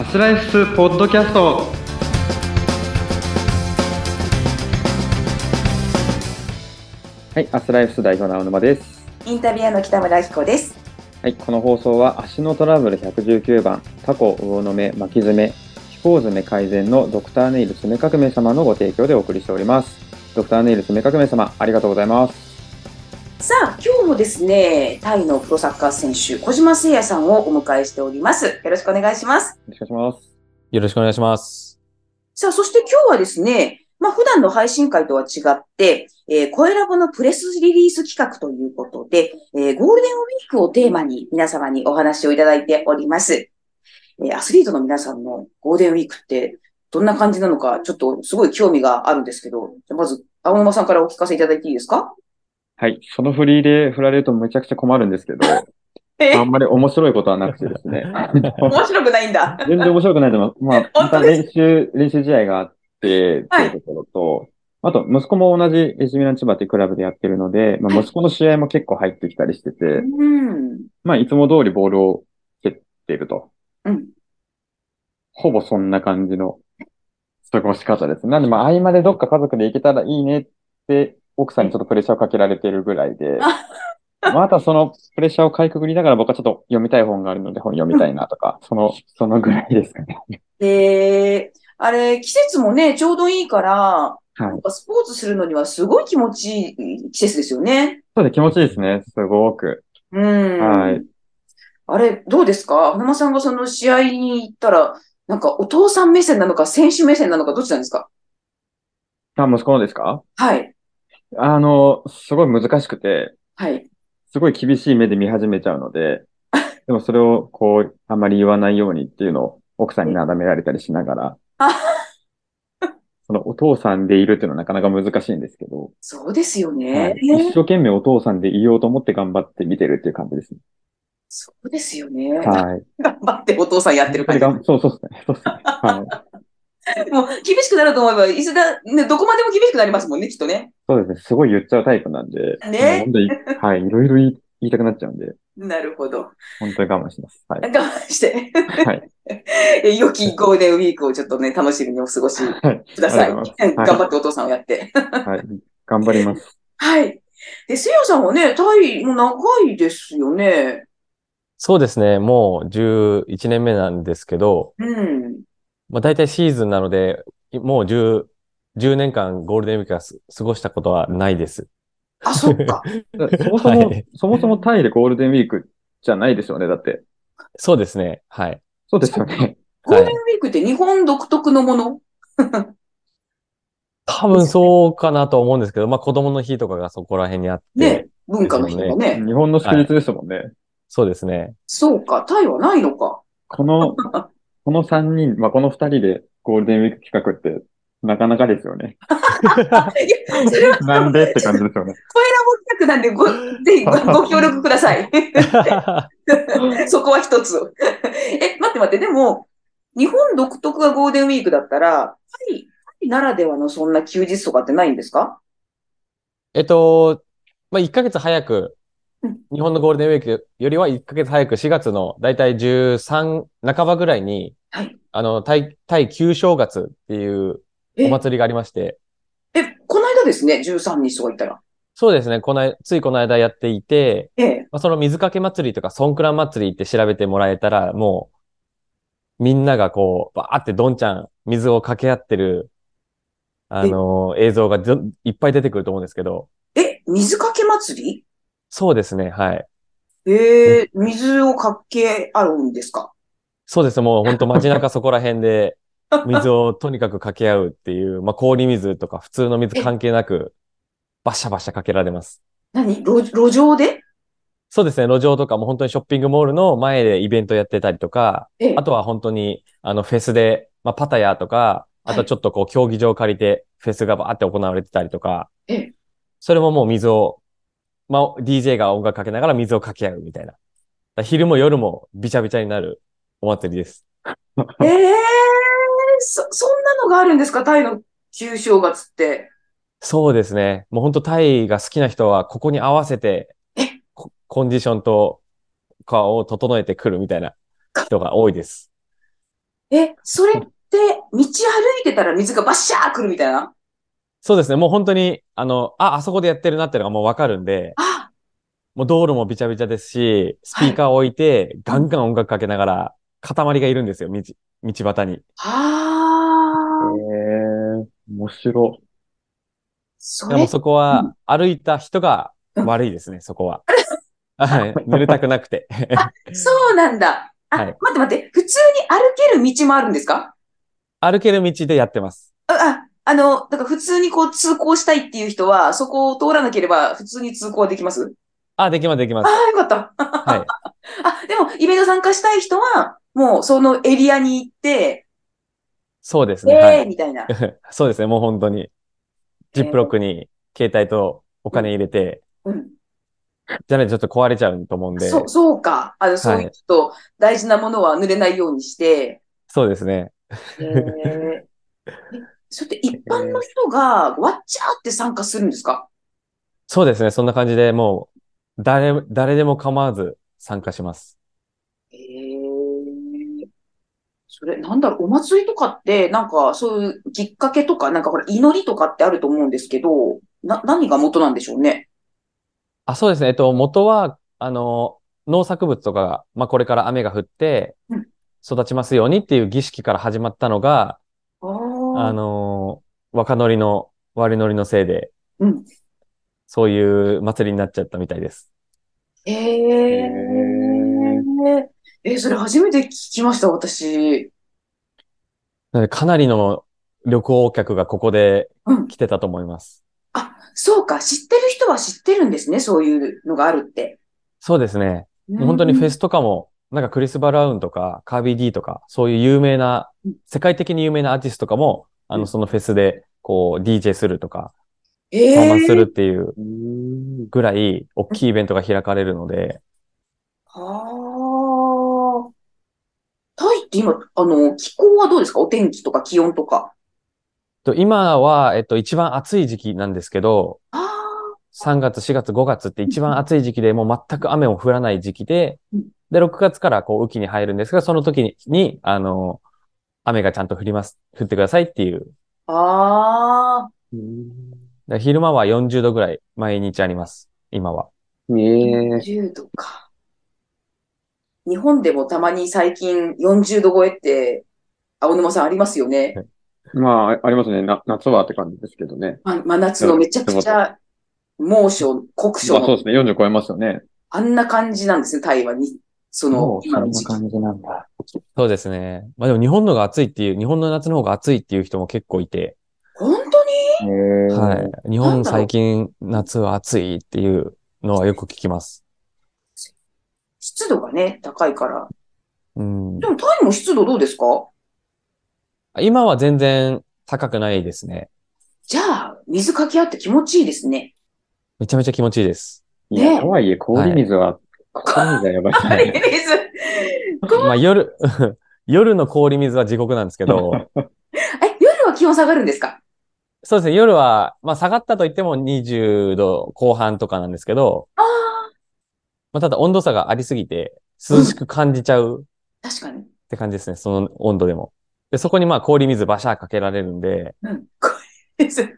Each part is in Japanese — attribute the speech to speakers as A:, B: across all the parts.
A: アスライフスポッドキャストはい、アスライフス代表の青沼です。
B: インタビュアーの北村彦です。
A: はい、この放送は足のトラブル119番、タコ、魚の目、巻き爪、飛行爪改善のドクターネイル爪革命様のご提供でお送りしております。ドクターネイル爪革命様、ありがとうございます。
B: さあ、今日もですね、タイのプロサッカー選手、小島誠也さんをお迎えしております。よろしくお願いします。
A: よろしくお願いします。
C: よろしくお願いします。
B: さあ、そして今日はですね、まあ普段の配信会とは違って、えー、声ラボのプレスリリース企画ということで、えーゴールデンウィークをテーマに皆様にお話をいただいております。えーアスリートの皆さんのゴールデンウィークってどんな感じなのか、ちょっとすごい興味があるんですけど、じゃあまず、青沼さんからお聞かせいただいていいですか？
A: はい、そのフリーで振られるとめちゃくちゃ困るんですけど、
B: え？
A: あんまり面白いことはなくてですね。
B: 面白くないんだ。
A: 全然面白くないと思いま す。まあ、また練習、練習試合があって、っていうところと、あと、息子も同じエジミラン千葉っていうクラブでやってるので、まあ、息子の試合も結構入ってきたりしてて、
B: うん。
A: まあ、いつも通りボールを蹴っていると。
B: うん。
A: ほぼそんな感じの過ごし方です。なんで、まあ、合間でどっか家族で行けたらいいねって、奥さんにちょっとプレッシャーをかけられてるぐらいで、またそのプレッシャーをかいくぐりながら僕はちょっと読みたい本があるので本読みたいなとか、その、そのぐらいですかね。
B: で、あれ、季節もね、ちょうどいいから、
A: はい
B: スポーツするのにはすごい気持ちいい季節ですよね。
A: そうで気持ちいいですね。すごく。
B: うん。
A: はい。
B: あれ、どうですか？花間さんがその試合に行ったら、なんかお父さん目線なのか、選手目線なのか、どっちなんですか？
A: あ、息子のですか？
B: はい。
A: あの、すごい難しくて、
B: はい。
A: すごい厳しい目で見始めちゃうので、でもそれをこう、あまり言わないようにっていうのを奥さんになだめられたりしながら、
B: あ
A: そのお父さんでいるっていうのはなかなか難しいんですけど、
B: そうですよ
A: は
B: ね
A: い。一生懸命お父さんでいようと思って頑張って見てるっていう感じですね。
B: そうですよね。
A: はい。
B: 頑張ってお父さんやってる感じ。
A: そうそうですね。そうですね。はい。
B: もう厳しくなると思えば、いつだ、ね、どこまでも厳しくなりますもんね、きっとね。
A: そうですね。すごい言っちゃうタイプなんで、
B: ね
A: もう本当に、はい。いろいろ言い言いたくなっちゃうんで、
B: なるほど。
A: 本当に我慢します。はい。
B: 我慢して。
A: はい。
B: え良きゴールデンウィークをちょっとね、楽しみにお過ごし
A: はい。
B: ください。
A: ありがとうござい
B: 頑張ってお父さんをやって。
A: はい。頑張ります。
B: はい。で、せいやさんはね、タイも長いですよね。
C: そうですね。もう11年目なんですけど、
B: うん。
C: まあ大体シーズンなので、もう10、10年間ゴールデンウィークはす過ごしたことはないです。
B: あ、そっか。
A: そもそも、
C: はい
A: そもそもタイでゴールデンウィークじゃないですよね。だって。
C: そうですね。はい。
A: そうですよね。
B: ゴールデンウィークって日本独特のもの？
C: 多分そうかなと思うんですけど、まあ子供の日とかがそこら辺にあって、
B: ね。文化の日がね。
A: 日本の祝日ですもんね。
C: そうですね。
B: そうか。タイはないのか。
A: この、この3人、まあ、この2人でゴールデンウィーク企画って、なかなかですよね。なんでって感じですよね。
B: 企画なんでご、ぜひごご協力ください。そこは一つ。え、待って待って、でも、日本独特がゴールデンウィークだったら、タイ、タイならではのそんな休日とかってないんですか？
C: えっと、まあ1ヶ月早く
B: うん、
C: 日本のゴールデンウィークよりは1ヶ月早く4月のだいたい13半ばぐらいに、
B: はい。
C: あの、タイ、タイ旧正月っていう
B: え？
C: お祭りがありまして、
B: え、この間ですね、13日とか言ったら。
C: そうですね、この間、ついこの間やっていて、
B: ええ。
C: まあ、その水かけ祭りとかソンクラン祭りって調べてもらえたら、もう、みんながこう、バーってどんちゃん、水をかけ合ってる、あの映像がずいっぱい出てくると思うんですけど、
B: え、水かけ祭り？
C: そうですね、はい。
B: ええ水をかけ合うんですか？
C: そうです、もう本当街中そこら辺で、水をとにかくかけ合うっていう、まあ、氷水とか普通の水関係なく、バシャバシャかけられます。
B: 何？路路上で？
C: そうですね、路上とかも本当にショッピングモールの前でイベントやってたりとか、
B: え。え
C: あとは本当に、あの、フェスで、まあ、パタヤとか、あとちょっとこう、競技場を借りて、フェスがバーって行われてたりとか。
B: ええ、
C: それももう水を、まあ、DJ が音楽かけながら水をかけ合うみたいな。昼も夜もびちゃびちゃになるお祭りです。
B: ええそ、そんなのがあるんですか？タイの旧正月って。
C: そうですね。もう本当タイが好きな人は、ここに合わせて
B: え、
C: ココンディションと、かを整えてくるみたいな人が多いです。
B: え、それって、道歩いてたら水がバッシャー来るみたいな？
C: そうですね。もう本当に、あの、あ、あそこでやってるなっていうのがもうわかるんで、
B: あ、
C: もう道路もびちゃびちゃですし、スピーカーを置いて、ガンガン音楽かけながら、塊がいるんですよ、道、道端に。
B: あ
A: え
B: ー、
A: ー、面白い。
B: それ
C: でも、そこは、歩いた人が悪いですね、そこは。はい。濡れたくなくて。
B: そうなんだ。あ、
C: はい
B: 待って待って、普通に歩ける道もあるんですか？
C: 歩ける道でやってます。
B: あ、あ、あの、だから普通にこう通行したいっていう人は、そこを通らなければ普通に通行できます？
C: あ、できます、できます。
B: ああ、よかった。
C: はい。
B: あ、でも、イベント参加したい人は、もうそのエリアに行って、
C: そうですね。
B: え
C: はい。
B: ーみたいな。
C: そうですね、もう本当に。ジップロックに携帯とお金入れて、
B: うん。
C: じゃないとちょっと壊れちゃうと思うんで。
B: そう、そうか。あの、そういうちょっと大事なものは濡れないようにして、
C: そうですね。
B: えー、え それって一般の人がわっちゃーって参加するんですか？
C: そうですね。そんな感じでもう、誰、誰でも構わず参加します。
B: えー、それ、なんだろう、お祭りとかって、なんか、そういうきっかけとか、なんかほら、祈りとかってあると思うんですけど、な、何が元なんでしょうね？
C: あ、そうですね。えっと、元は、あの、農作物とかが、まあ、これから雨が降って
B: うん、
C: 育ちますようにっていう儀式から始まったのが、
B: あ
C: の、若乗りの割り乗りのせいで、
B: うん。
C: そういう祭りになっちゃったみたいです。
B: えー、え、それ初めて聞きました、私。
C: かなりの旅行客がここで
B: うん。
C: 来てたと思います。
B: あ、そうか、知ってる人は知ってるんですね、そういうのがあるって。
C: そうですね。本当にフェスとかも、なんかクリス・バラウンとか、カービー・ディとか、そういう有名な
B: うん、
C: 世界的に有名なアーティストとかも、あの、
B: うん。
C: そのフェスで、こう、DJ するとか、
B: え
C: パフォーマンスする
B: ー、
C: っていうぐらい、大きいイベントが開かれるので、
B: はあ。タイって今、あの、気候はどうですか？お天気とか気温とか。
C: と今は、えっと、一番暑い時期なんですけど、
B: ああ、
C: 3月、4月、5月って一番暑い時期で、もう全く雨も降らない時期で
B: うん、
C: で、6月からこう、雨季に入るんですが、その時に、にあの、雨がちゃんと降ります、降ってくださいっていう。
B: ああ、
C: 昼間は40度ぐらい毎日あります。今は。
A: ええ
B: 10度か。日本でもたまに最近40度超えって、青沼さんありますよね。
A: まあ、ありますね。な、夏はって感じですけどね。
B: ま真夏のめちゃくちゃ猛暑、酷暑の、
A: まあそうですね。40超えますよね。
B: あんな感じなんですね、台湾に。その
A: も、うそんな
B: 今の時期。
A: 感じなんだ。
C: そうですね。まあでも日本のが暑いっていう、日本の夏の方が暑いっていう人も結構いて、
B: 本当に？
C: はい。日本最近夏は暑いっていうのはよく聞きます。
B: 湿度がね、高いから。
C: うん
B: で。もタイも湿度どうですか？
C: 今は全然高くないですね。
B: じゃあ、水かけ合って気持ちいいですね。
C: めちゃめちゃ気持ちいいです。
A: いや、
B: ね
A: とはいえ、氷水は、氷水はやばいです
B: はい、
A: ね。
B: 水。
C: まあ夜、夜の氷水は地獄なんですけど、
B: え、夜は気温下がるんですか？
C: そうですね、夜は、まあ下がったと言っても20度後半とかなんですけど、
B: ああ、
C: まあただ温度差がありすぎて、涼しく感じちゃう
B: 確かに。
C: って感じですね、その温度でも。で、そこにまあ氷水バシャーかけられるんで、
B: うん。これです。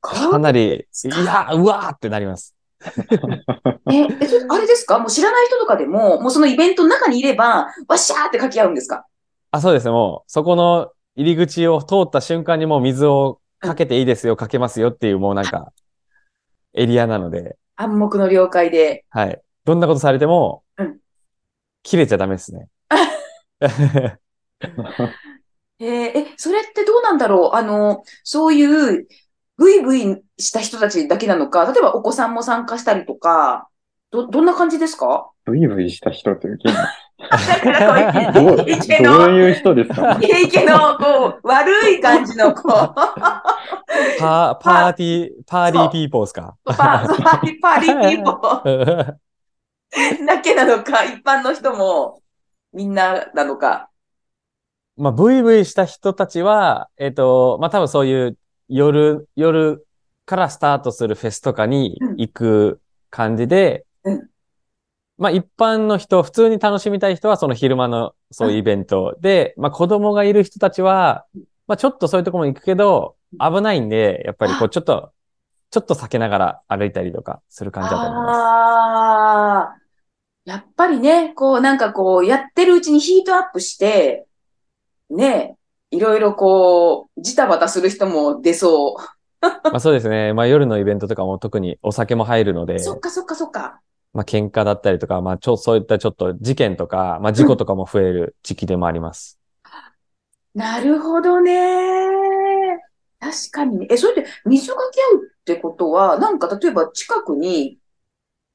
C: かなり、いや、うわーってなります。
B: え、え、それあれですか？もう知らない人とかでも、もうそのイベントの中にいれば、わっしゃーってかけ合うんですか？
C: あ、そうですね、もう、そこの入り口を通った瞬間にもう水をかけていいですよ、かけますよっていう、もうなんか、エリアなので、
B: 暗黙の了解で。
C: はい。どんなことされても
B: うん、
C: 切れちゃダメですね。
B: えー。え、それってどうなんだろう？あの、そういう、ブイブイした人たちだけなのか、例えばお子さんも参加したりとか、ど、どんな感じですか？
A: ブイブイした人というか、
B: だからこう、
A: どう、
B: イケイケ
A: ど
B: の、
A: ういう人ですか？
B: イケイケの、こう、悪い感じの、こう、
C: パー、パーティー、パーティーピーポーですか。
B: パパリパリピーポーだけなのか、一般の人もみんななのか。
C: まあ、ブイブイした人たちは、えっ、と、まあ、多分そういう夜、夜からスタートするフェスとかに行く感じで、
B: うん。
C: まあ一般の人、普通に楽しみたい人はその昼間のそういうイベントで、まあ子供がいる人たちは、まあちょっとそういうところも行くけど、危ないんで、やっぱりこうちょっと、ちょっと避けながら歩いたりとかする感じだと思います。
B: ああ、やっぱりね、こうなんかこうやってるうちにヒートアップして、ね、いろいろこう、ジタバタする人も出そ
C: まあそうですね。まあ夜のイベントとかも特にお酒も入るので
B: う。、そっかそっかそっか。
C: まあ喧嘩だったりとか、まあちょ、そういったちょっと事件とか、まあ事故とかも増える時期でもあります。
B: なるほどね。確かにね。え、それで水かけ合うってことは、なんか例えば近くに、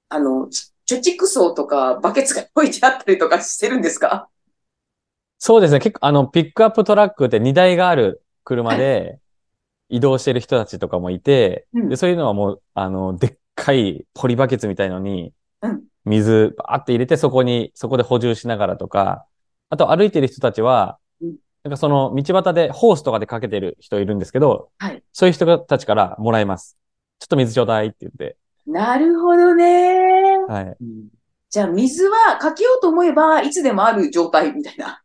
B: あの、ち貯蓄槽とかバケツが置いてあったりとかしてるんですか？
C: そうですね。結構、あの、ピックアップトラックって荷台がある車で移動してる人たちとかもいて、
B: うん
C: で、そういうのはもう、あの、でっかいポリバケツみたいのに
B: うん、
C: 水バーって入れて、そこに、そこで補充しながらとか、あと歩いてる人たちは
B: うん、
C: なんかその道端でホースとかでかけてる人いるんですけど、
B: はい
C: そういう人たちからもらいます。ちょっと水ちょうだいって言って、
B: なるほどね。
C: はい。
B: じゃあ水はかけようと思えばいつでもある状態みたいな。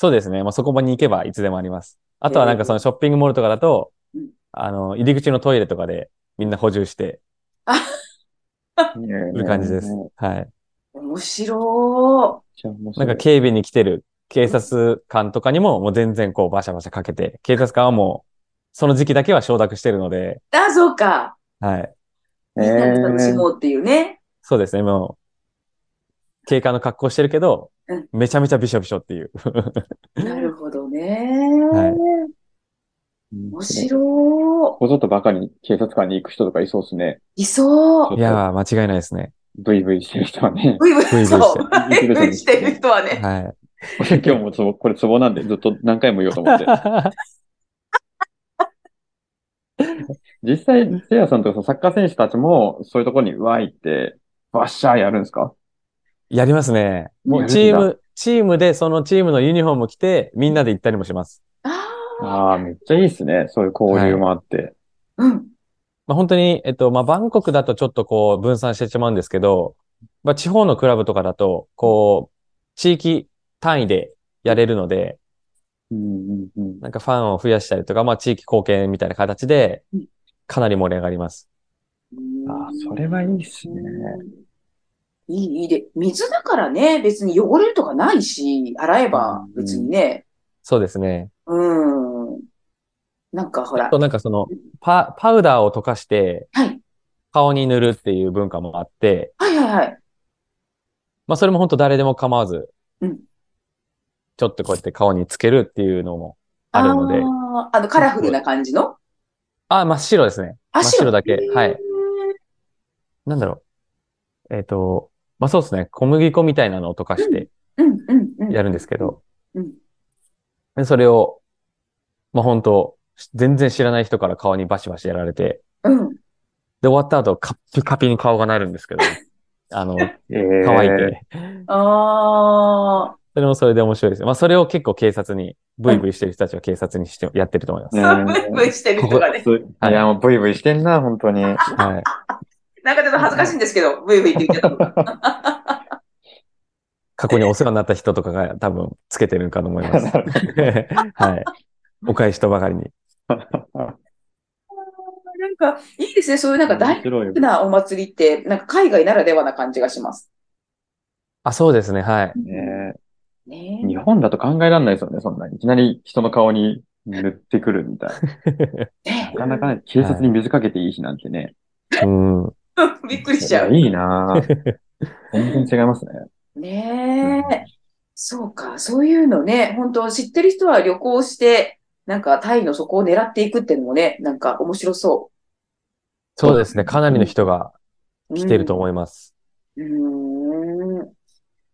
C: そうですね。もうそこに行けばいつでもあります。あとはなんかそのショッピングモールとかだと
B: うん、
C: あの、入り口のトイレとかでみんな補充して
A: い
C: る感じです。はい。
B: 面白
C: なんか警備に来てる警察官とかにももう全然こうバシャバシャかけて、警察官はもうその時期だけは承諾してるので、
B: い。あ、そうか。
C: はい。
B: みんなで楽しもうっていうね。
C: そうですね。もう、警官の格好してるけど
B: うん、
C: めちゃめちゃびしょびしょっていう。
B: なるほどね。
C: はい
B: 面白
A: こぞとばかり警察官に行く人とかいそうですね。
B: い。いそう。
C: いやー、間違いないですね。
A: ブイブイしてる人はね。
B: ブイブイ、
C: ブイブイして
B: そう。ブイブイしてる人はね。
C: はい。
A: 今日もツボ、これツボなんでずっと何回も言おうと思って。実際、せいやさんとかサッカー選手たちもそういうところにわーいって、バッシャーやるんですか？
C: やりますね。もうチーム、チームでそのチームのユニフォーム着て、みんなで行ったりもします。
B: ああ。
A: ああ、めっちゃいいっすね。そういう交流もあって。
B: うん。
C: まあ、本当に、えっと、まあ、バンコクだとちょっとこう分散してしまうんですけど、まあ、地方のクラブとかだと、こう、地域単位でやれるので、
A: うんうんうん。
C: なんかファンを増やしたりとか、まあ、地域貢献みたいな形で
B: うん、
C: かなり盛り上がります。
A: ああ、それはいいっすね。
B: いい、いいで。水だからね、別に汚れるとかないし、洗えば別にね。
C: そうですね。
B: うん。なんかほら
C: あと。なんかその、パ、パウダーを溶かして
B: はい。
C: 顔に塗るっていう文化もあって、
B: はいはいはい。
C: まあ、それも本当誰でも構わず
B: うん、
C: ちょっとこうやって顔につけるっていうのもあるので、
B: あーあの、カラフルな感じの？
C: あ、真っ白ですね。
B: あ
C: 真っ白だけ。はい。なんだろう。えっ、と、まあ、そうですね。小麦粉みたいなのを溶かして
B: うんうんうん。
C: やるんですけど、
B: うん。
C: でそれを、まあ、本当全然知らない人から顔にバシバシやられて、
B: うん。
C: で、終わった後、カッピカピに顔がなるんですけど、あの、
A: ええ
C: 乾いて。
B: ああ。
C: それもそれで面白いです。まあ、それを結構警察に、ブイブイしてる人たちは警察にして、やってると思います。
B: ブイブイしてる人がね。
A: すいや、もうブイブイしてんな、本当に。
C: はい。
B: なんかちょっと恥ずかしいんですけど、ブイブイって言ってたのが。
C: 過去にお世話になった人とかが多分つけてるかと思います。はい。お返しとばかりに。
B: なんか、いいですね。そういうなんか大きなお祭りって、なんか海外ならではな感じがします。
C: あ、そうですね。はい。
A: ね
B: ね
A: 日本だと考えられないですよね、そんな。いきなり人の顔に塗ってくるみたい
B: ね
A: な。なかなかね、警察に水かけていい日なんてね。
C: うん。
B: びっくりしちゃう。
A: いいなぁ全然違いますね。
B: ねえ。そうか。そういうのね、本当知ってる人は旅行して、なんかタイの底を狙っていくっていうのもね、なんか面白そ
C: そうですね。かなりの人が
B: う。
C: 来てると思います。
B: うーん。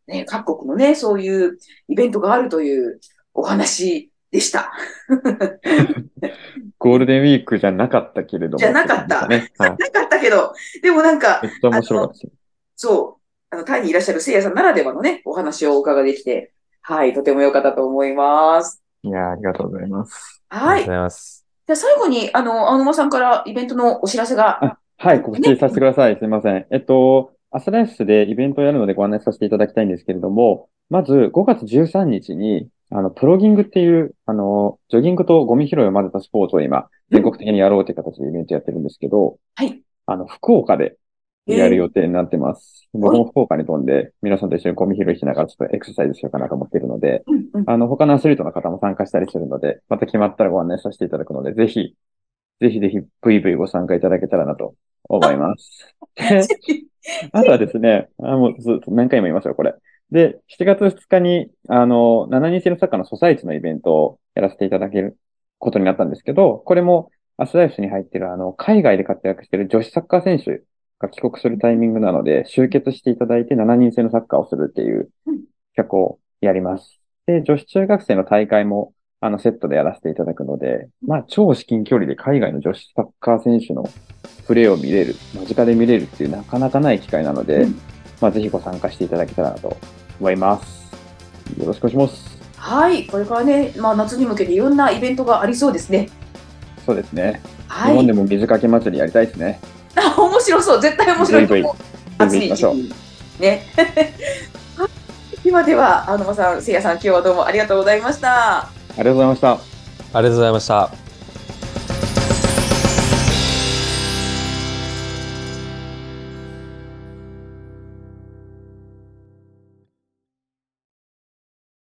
B: ね、各国のね、そういうイベントがあるというお話でした。
A: ゴールデンウィークじゃなかったけれども。
B: じゃなかった
A: ね。はい。
B: なかったけど、でもなんか
A: め、っちゃ面白かったですよ。
B: そう、あの、タイにいらっしゃるせいやさんならではのね、お話をお伺いできて、はい、とても良かったと思います。
A: いやーありがとうございます。
B: はい。
C: ありがとうございます。
B: じゃあ最後に、あの、青沼さんからイベントのお知らせが、
A: あはい、告知させてください。すいません。えっと、アスライフでイベントをやるのでご案内させていただきたいんですけれども、まず5月13日に、あの、プロギングっていう、あの、ジョギングとゴミ拾いを混ぜたスポーツを今、全国的にやろうという形でイベントやってるんですけど、
B: はい。
A: あの、福岡でやる予定になってます。僕も福岡に飛んで、皆さんと一緒にゴミ拾いしながらちょっとエクササイズしようかなと思っているので、
B: うんうん
A: あの、他のアスリートの方も参加したりするので、また決まったらご案内させていただくので、ぜひ、ぜひぜひ、ブイブイご参加いただけたらなと思います。で あとはですね、あもうずっと何回も言いますよ、これ。で、7月2日に、あの、7人制のサッカーのソサイチのイベントをやらせていただけることになったんですけど、これもアスライフに入っている、あの、海外で活躍している女子サッカー選手が帰国するタイミングなので、集結していただいて7人制のサッカーをするっていう
B: うん。
A: 企画をやります。で、女子中学生の大会も、あの、セットでやらせていただくので、まあ、超至近距離で海外の女子サッカー選手のプレーを見れる、間近で見れるっていうなかなかない機会なので、
B: うん。
A: まあ、ぜひご参加していただけたらなと思います。よろしくお願いします。
B: はい。これからね、まあ、夏に向けていろんなイベントがありそうですね。
A: そうですね。
B: はい。
A: 日本でも水かけ祭りやりたいですね。
B: あ、面白そう。絶対面白いと思う。
A: ブイブイ行きましょう
B: 暑い時期ね。はいではでは、あのまさん、せいやさん、今日はどうもありがとうございました。
A: ありがとうございました。
C: ありがとうございました。